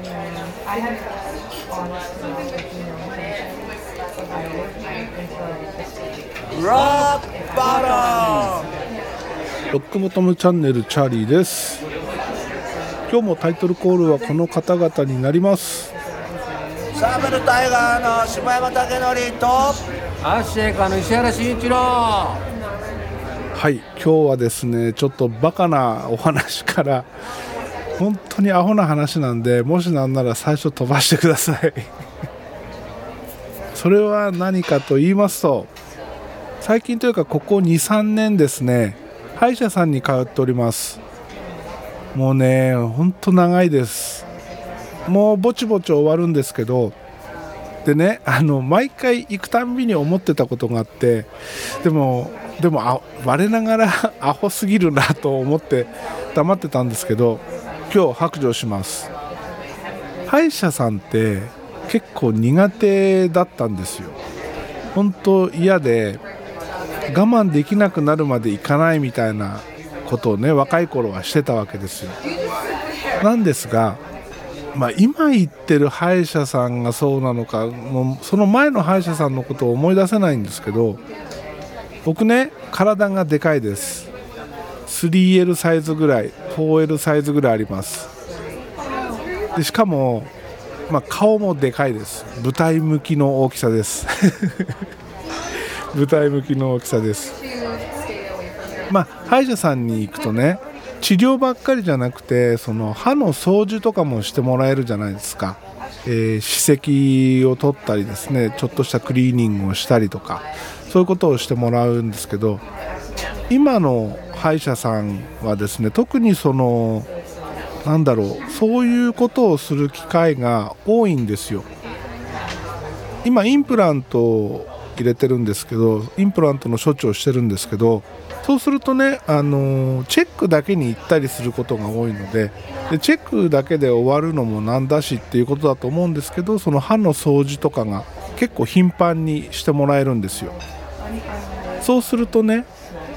I have ロッバロックボトムチャンネルチャーリーです。今日もタイトルコールはこの方々になります。ロサーベルタイガーの柴山武則とアッシェイカの石原慎一郎。はい今日はですねちょっとバカなお話から本当にアホな話なんでもしなんなら最初飛ばしてください。それは何かと言いますと最近というかここ23年ですね歯医者さんに通っております。もうねほんと長いです。もうぼちぼち終わるんですけどでねあの毎回行くたんびに思ってたことがあってでもでもあ我ながらアホすぎるなと思って黙ってたんですけど今日白状します。歯医者さんって結構苦手だったんですよ。本当嫌で我慢できなくなるまで行かないみたいなことをね若い頃はしてたわけですよ。なんですがまあ、今言ってる歯医者さんがそうなのかもうその前の歯医者さんのことを思い出せないんですけど僕ね体がでかいです。3L サイズぐらい 4L サイズぐらいあります。でしかも、まあ、顔もでかいです。舞台向きの大きさです。舞台向きの大きさです。まあ歯医者さんに行くとね治療ばっかりじゃなくてその歯の掃除とかもしてもらえるじゃないですか、えー、歯石を取ったりですねちょっとしたクリーニングをしたりとかそういうことをしてもらうんですけど今の歯医者さんはですね特にそのなんだろうそういうことをする機会が多いんですよ。今インプラントを入れてるんですけどインプラントの処置をしてるんですけどそうするとね、あのチェックだけに行ったりすることが多いのででチェックだけで終わるのもなんだしっていうことだと思うんですけどその歯の掃除とかが結構頻繁にしてもらえるんですよ。そうするとね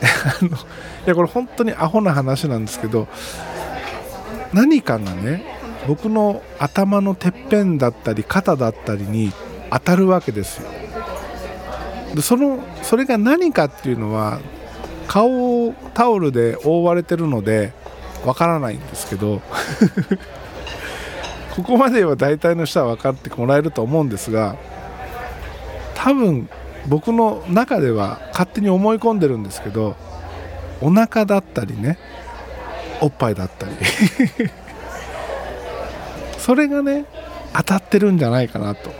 いやこれ本当にアホな話なんですけど何かがね僕の頭のてっぺんだったり肩だったりに当たるわけですよ。でそのそれが何かっていうのは顔をタオルで覆われてるのでわからないんですけど ここまでは大体の人は分かってもらえると思うんですが多分僕の中では勝手に思い込んでるんですけどお腹だったりねおっぱいだったり。それがね当たってるんじゃないかなと。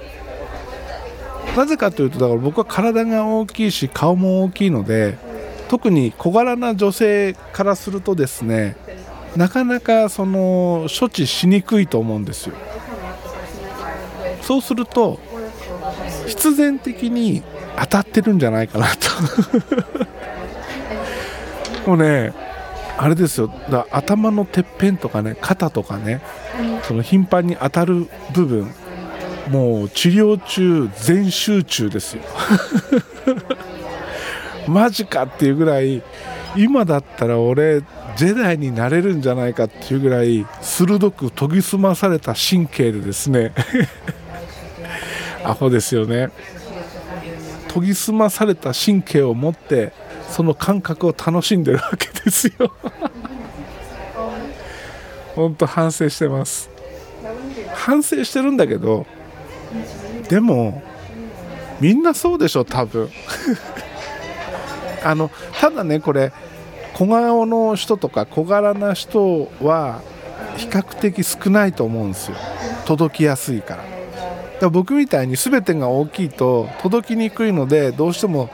なぜかというとだから僕は体が大きいし顔も大きいので特に小柄な女性からするとですねなかなかその処置しにくいと思うんですよ。そうすると必然的に当たってるんじゃないかなと。もうねあれですよ。だ頭のてっぺんとかね肩とかねその頻繁に当たる部分もう治療中全集中ですよ。マジかっていうぐらい今だったら俺ジェダイになれるんじゃないかっていうぐらい鋭く研ぎ澄まされた神経でですね アホですよね。研ぎ澄まされた神経を持ってその感覚を楽しんでるわけですよ。本当反省してます。反省してるんだけどでもみんなそうでしょ多分。あのただねこれ小顔の人とか小柄な人は比較的少ないと思うんですよ。届きやすいから。だから僕みたいに全てが大きいと届きにくいのでどうしても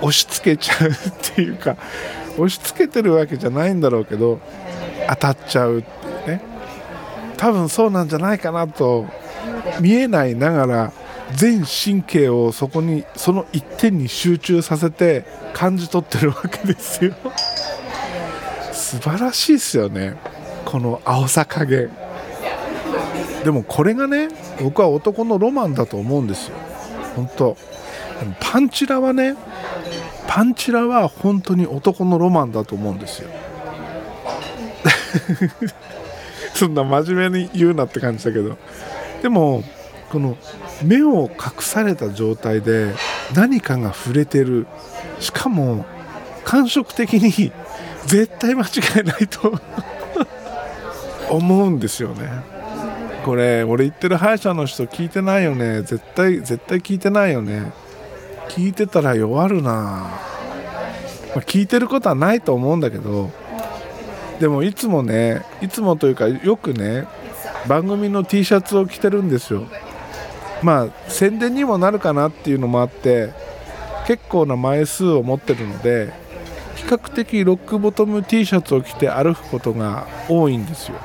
押し付けちゃうっていうか押し付けてるわけじゃないんだろうけど当たっちゃうっていうね。多分そうなんじゃないかなと見えないながら全神経をそこにその一点に集中させて感じ取ってるわけですよ。素晴らしいですよね。この青さ加減。でもこれがね僕は男のロマンだと思うんですよ。本当。パンチラはねパンチラは本当に男のロマンだと思うんですよ。そんな真面目に言うなって感じだけど。でもこの目を隠された状態で何かが触れてる。しかも感触的に 絶対間違いないと 思うんですよね。これ俺言ってる歯医者の人聞いてないよね。絶対絶対聞いてないよね。聞いてたら弱るな、まあ、聞いてることはないと思うんだけどでもいつもねいつもというかよくね番組の T シャツを着てるんですよ。まあ宣伝にもなるかなっていうのもあって結構な枚数を持ってるので比較的ロックボトム T シャツを着て歩くことが多いんですよ。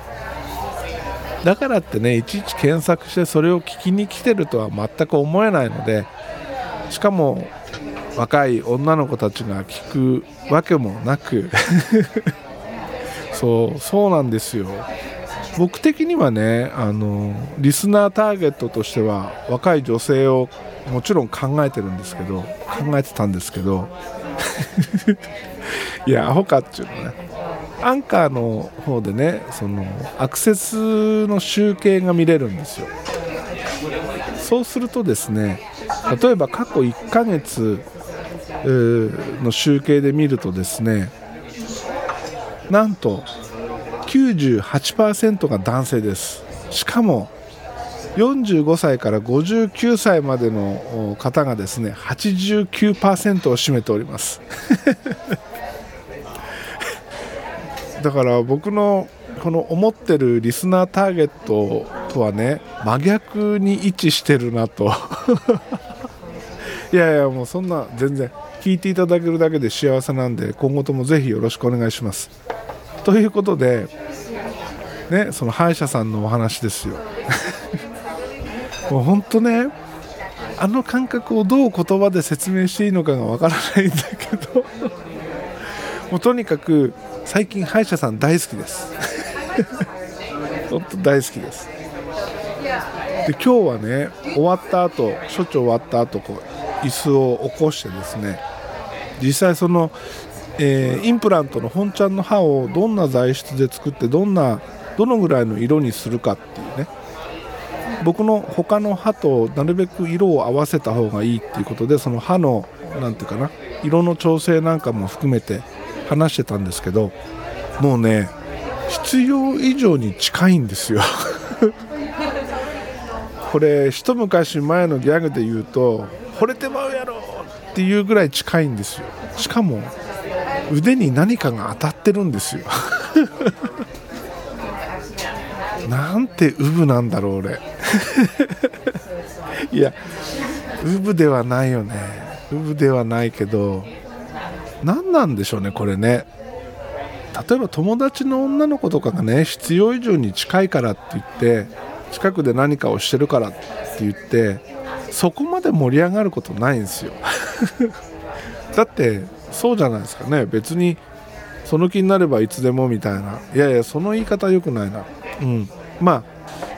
だからってねいちいち検索してそれを聞きに来てるとは全く思えないのでしかも若い女の子たちが聞くわけもなく そうそうなんですよ。僕的にはねあのリスナーターゲットとしては若い女性をもちろん考えてるんですけど考えてたんですけど いやアホかっていうのね。アンカーの方でねそのアクセスの集計が見れるんですよ。そうするとですね例えば過去1ヶ月の集計で見るとですねなんと98%が男性です。しかも45歳から59歳までの方がですね89%を占めております。だから僕のこの思ってるリスナーターゲットとはね真逆に位置してるなと。いやいやもうそんな全然聞いていただけるだけで幸せなんで今後ともぜひよろしくお願いします。ということでねその歯医者さんのお話ですよ。もう本当ねあの感覚をどう言葉で説明していいのかがわからないんだけど。もうとにかく最近歯医者さん大好きです。本当大好きです。で今日はね終わった後処置終わった後こう椅子を起こしてですね実際その、えー、インプラントの本ちゃんの歯をどんな材質で作ってどんなどのぐらいの色にするかっていうね。僕の他の歯となるべく色を合わせた方がいいっていうことでその歯の何て言うかな色の調整なんかも含めて話してたんですけどもうね必要以上に近いんですよ。これ一昔前のギャグで言うと惚れてまうやろっていうぐらい近いんですよ。しかも腕に何かが当たってるんですよ。なんてウブなんだろう俺。いやウブではないよね。ウブではないけど何なんでしょうねこれね。例えば友達の女の子とかがね必要以上に近いからって言って近くで何かをしてるからって言ってそこまで盛り上がることないんですよ。だってそうじゃないですかね。別にその気になればいつでもみたいな。いやいやその言い方良くないな。うん。ま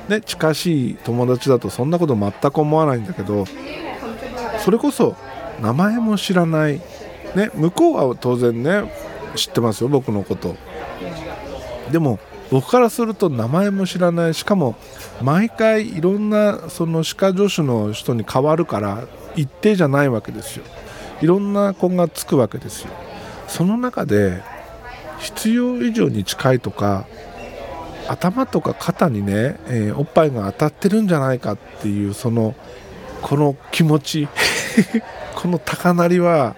あね近しい友達だとそんなこと全く思わないんだけどそれこそ名前も知らない。ね向こうは当然ね知ってますよ僕のこと。でも僕からすると名前も知らない。しかも毎回いろんなその歯科助手の人に変わるから一定じゃないわけですよ。いろんな子がつくわけですよ。その中で必要以上に近いとか頭とか肩にね、えー、おっぱいが当たってるんじゃないかっていうそのこの気持ち。この高鳴りは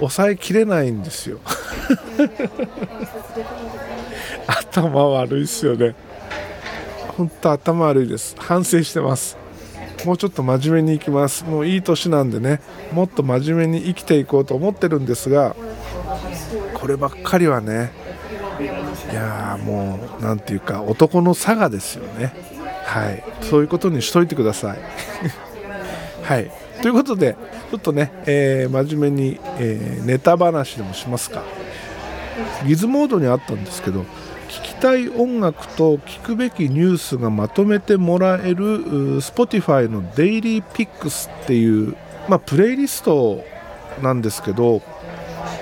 抑えきれないんですよ。頭悪いっすよね。本当頭悪いです。反省してます。もうちょっと真面目にいきます。もういい年なんでね。もっと真面目に生きていこうと思ってるんですがこればっかりはねいやもう何ていうか男の差がですよね。はい。そういうことにしといてください。はい。ということでちょっとね、えー、真面目に、えー、ネタ話でもしますか。ギズモードにあったんですけど聴きたい音楽と聞くべきニュースがまとめてもらえる Spotify のデイリーピックスっていう、まあ、プレイリストなんですけど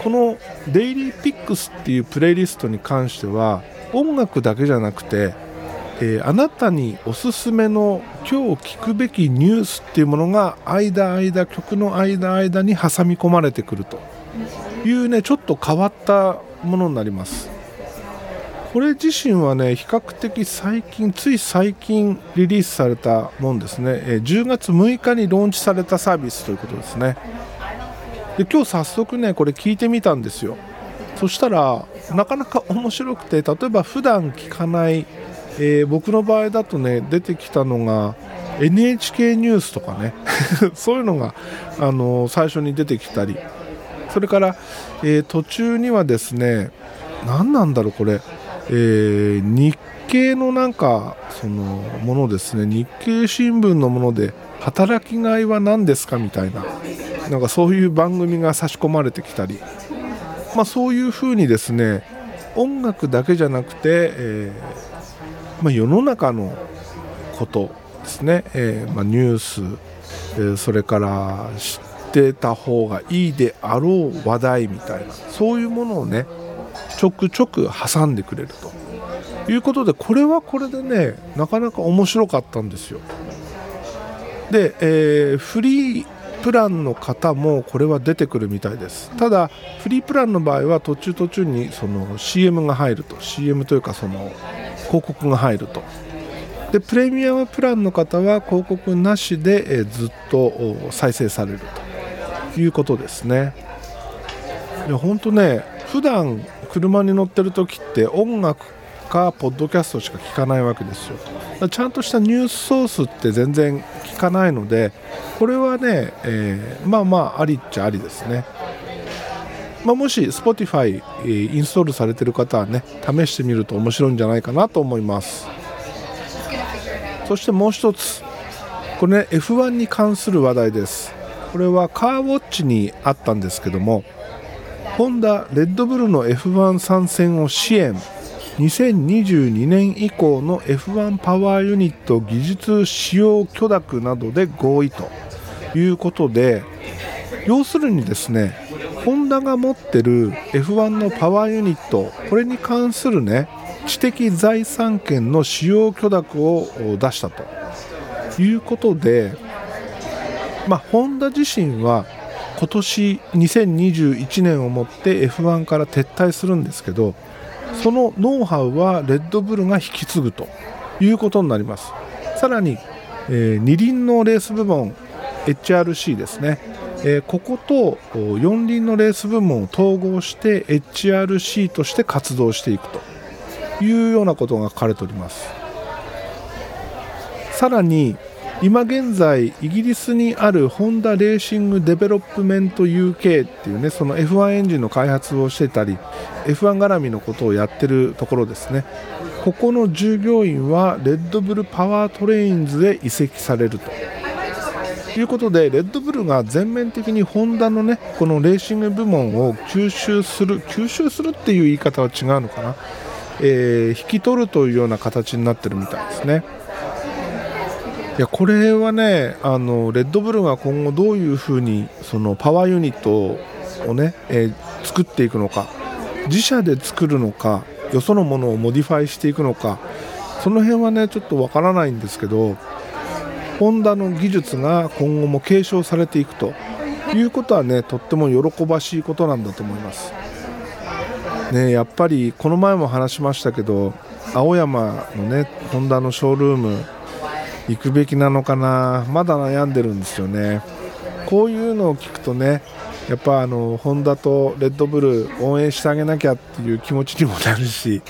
このデイリーピックスっていうプレイリストに関しては音楽だけじゃなくてえーあなたにおすすめの今日聞くべきニュースっていうものが間間曲の間間に挟み込まれてくるというねちょっと変わったものになります。これ自身はね比較的最近つい最近リリースされたもんですね、え10月6日にローンチされたサービスということですね。で今日早速ねこれ聞いてみたんですよ。そしたらなかなか面白くて例えば普段聞かない、えー僕の場合だとね出てきたのが NHK ニュースとかね。そういうのが、あの最初に出てきたり。それから、えー途中にはですね何なんだろうこれ、えー日経のなんかそのものですね。日経新聞のもので働きがいは何ですかみたいな。なんかそういう番組が差し込まれてきたり。まあ、そういうふうにですね音楽だけじゃなくて、えーまあ、世の中のことですね、えーまあ、ニュース、えーそれから知ってた方がいいであろう話題みたいなそういうものをねちょくちょく挟んでくれると。いうことでこれはこれでねなかなか面白かったんですよ。で、えーフリープランの方もこれは出てくるみたいです。ただフリープランの場合は途中途中にその CM が入ると。CM というかその広告が入ると。でプレミアムプランの方は広告なしで、ずっと再生されると。いうことですね。いや本当ね普段車に乗ってる時って音楽かポッドキャストしか聞かないわけですよ。ちゃんとしたニュースソースって全然聞かないのでこれはね、えーまあまあありっちゃありですね。まあ、もし Spotify、インストールされてる方はね試してみると面白いんじゃないかなと思います。そしてもう一つ。これね F1 に関する話題です。これはカーウォッチにあったんですけどもホンダレッドブルの F1 参戦を支援2022年以降の F1 パワーユニット技術使用許諾などで合意ということで要するにですねホンダが持ってる F1 のパワーユニットこれに関するね知的財産権の使用許諾を出したということでまあ、ホンダ自身は今年2021年をもって F1 から撤退するんですけどそのノウハウはレッドブルが引き継ぐということになります。さらに、えー二輪のレース部門 HRC ですね、えーこことお四輪のレース部門を統合して HRC として活動していくというようなことが書かれております。さらに今現在イギリスにあるホンダレーシングデベロップメント UK っていうねその F1 エンジンの開発をしてたり F1 絡みのことをやってるところですね。ここの従業員はレッドブルパワートレインズへ移籍されると。いうことでレッドブルが全面的にホンダのねこのレーシング部門を吸収する吸収するっていう言い方は違うのかな、えー引き取るというような形になってるみたいですね。いやこれはねあのレッドブルが今後どういうふうにそのパワーユニットをね、えー作っていくのか自社で作るのかよそのものをモディファイしていくのかその辺はねちょっとわからないんですけどホンダの技術が今後も継承されていくということはねとっても喜ばしいことなんだと思います。ね、やっぱりこの前も話しましたけど青山のねホンダのショールーム行くべきなのかな。まだ悩んでるんですよね。こういうのを聞くとねやっぱあのホンダとレッドブル応援してあげなきゃっていう気持ちにもなるし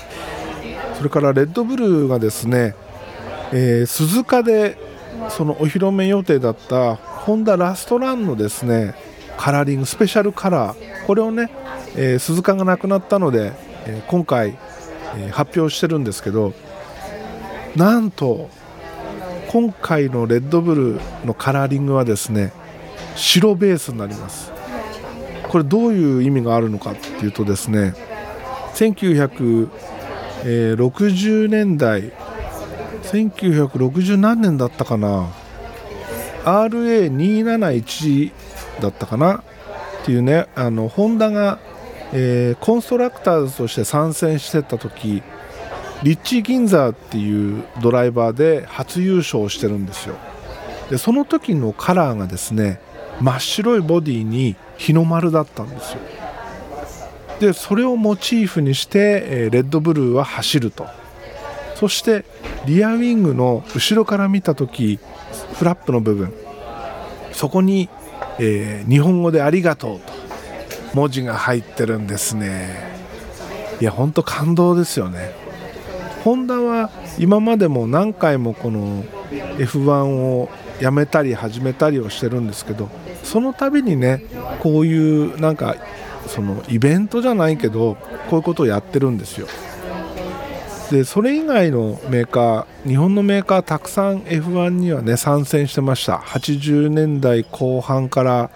それからレッドブルがですね、えー鈴鹿でそのお披露目予定だったホンダラストランのですねカラーリングスペシャルカラーこれをね、えー鈴鹿がなくなったので、えー今回、え発表してるんですけどなんと今回のレッドブルのカラーリングはですね白ベースになります。これどういう意味があるのかっていうとですね1960年代1960何年だったかな RA271 だったかなっていうねあのホンダが、えーコンストラクターズとして参戦してた時リッチー・ギンザーっていうドライバーで初優勝してるんですよ。でその時のカラーがですね真っ白いボディに日の丸だったんですよ。でそれをモチーフにして、レッドブルーは走ると。そしてリアウィングの後ろから見た時フラップの部分。そこに、えー、日本語で「ありがとう」と文字が入ってるんですね。いや本当感動ですよね。ホンダは今までも何回もこの F1 をやめたり始めたりをしてるんですけどその度にねこういうなんかそのイベントじゃないけどこういうことをやってるんですよ。でそれ以外のメーカー日本のメーカーたくさん F1 にはね参戦してました。80年代後半から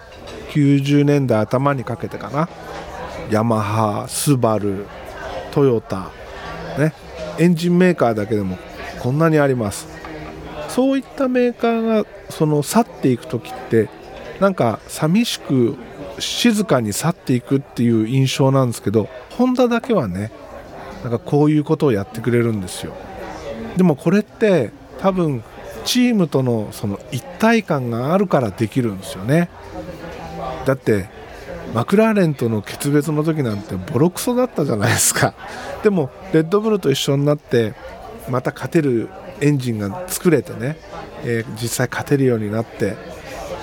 90年代頭にかけてかな。ヤマハスバルトヨタね。エンジンメーカーだけでもこんなにあります。そういったメーカーがその去っていく時ってなんか寂しく静かに去っていくっていう印象なんですけどホンダだけはねなんかこういうことをやってくれるんですよ。でもこれって多分チームとのその一体感があるからできるんですよね。だってマクラーレンとの決別の時なんてボロクソだったじゃないですか。でもレッドブルと一緒になってまた勝てるエンジンが作れてね、えー、実際勝てるようになって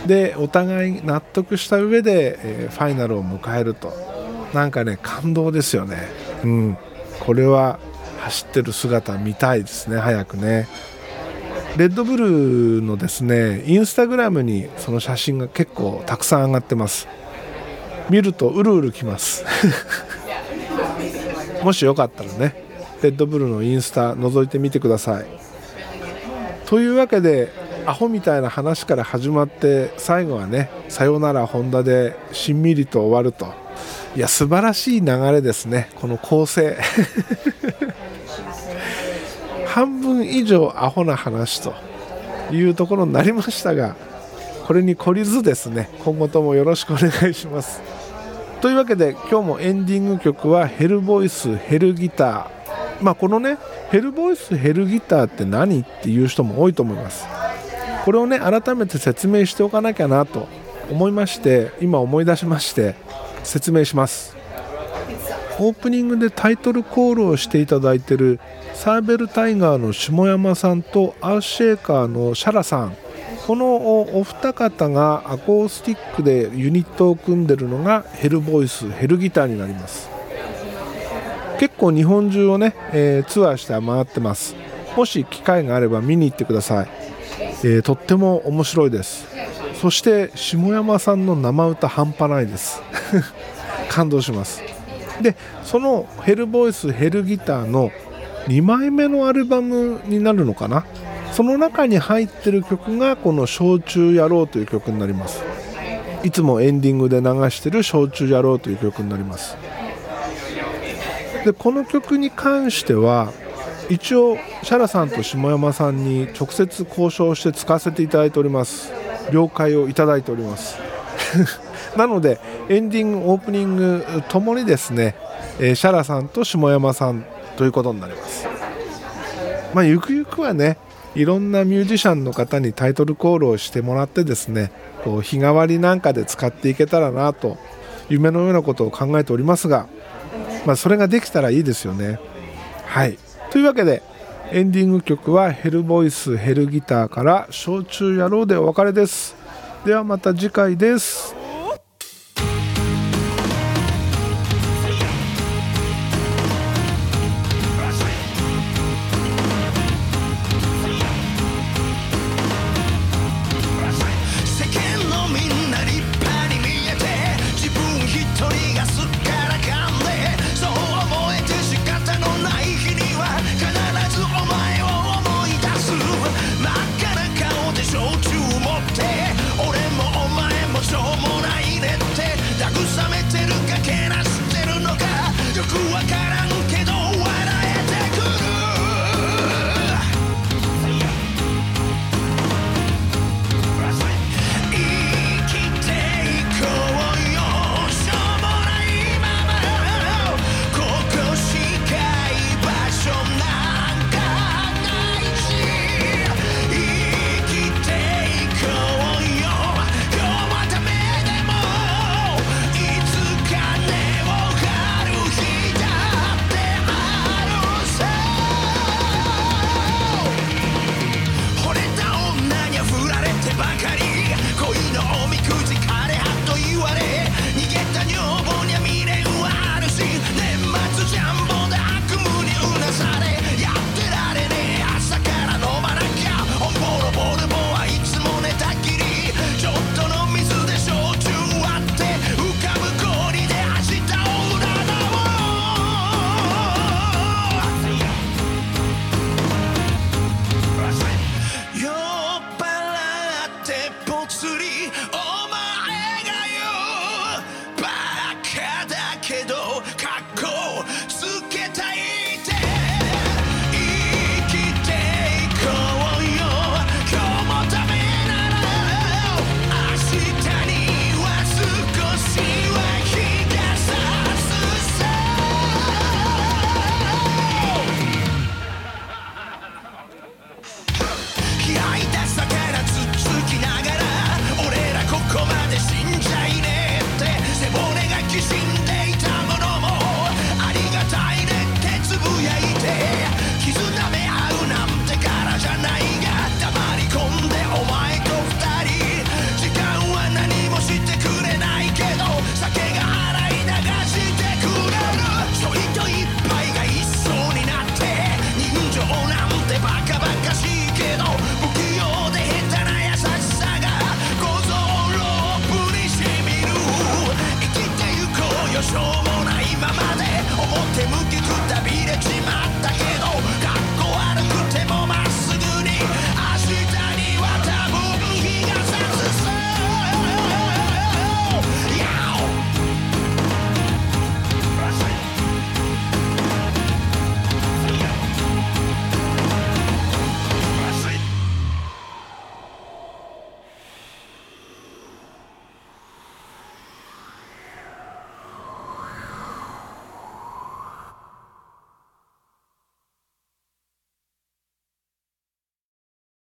でお互い納得した上で、えー、ファイナルを迎えると。なんかね感動ですよね。うん。これは走ってる姿見たいですね早くね。レッドブルのですねインスタグラムにその写真が結構たくさん上がってます。見るとうるうるきます。もしよかったらねレッドブルのインスタ覗いてみてください。というわけでアホみたいな話から始まって最後はね「さよならホンダ」でしんみりと終わると。いや素晴らしい流れですねこの構成。半分以上アホな話というところになりましたがこれに懲りずですね今後ともよろしくお願いします。というわけで今日もエンディング曲はヘルボイスヘルギター。まあこのねヘルボイスヘルギターって何っていう人も多いと思います。これをね改めて説明しておかなきゃなと思いまして今思い出しまして説明します。オープニングでタイトルコールをしていただいてるサーベルタイガーの下山さんとアーシェーカーのシャラさん。このお二方がアコースティックでユニットを組んでるのがヘルボイスヘルギターになります。結構日本中をね、えー、ツアーして回ってます。もし機会があれば見に行ってください、えー、とっても面白いです。そして下山さんの生歌半端ないです。感動します。でそのヘルボイスヘルギターの2枚目のアルバムになるのかな？その中に入ってる曲がこの「焼酎野郎」という曲になります。いつもエンディングで流してる「焼酎野郎」という曲になります。でこの曲に関しては一応シャラさんと下山さんに直接交渉して使わせていただいております。了解をいただいております。なのでエンディングオープニングともにですね、えシャラさんと下山さんということになります。まあゆくゆくはねいろんなミュージシャンの方にタイトルコールをしてもらってですねこう日替わりなんかで使っていけたらなと夢のようなことを考えておりますが、まあ、それができたらいいですよね。はいというわけでエンディング曲はヘルボイスヘルギターから「焼酎野郎」でお別れです。ではまた次回です。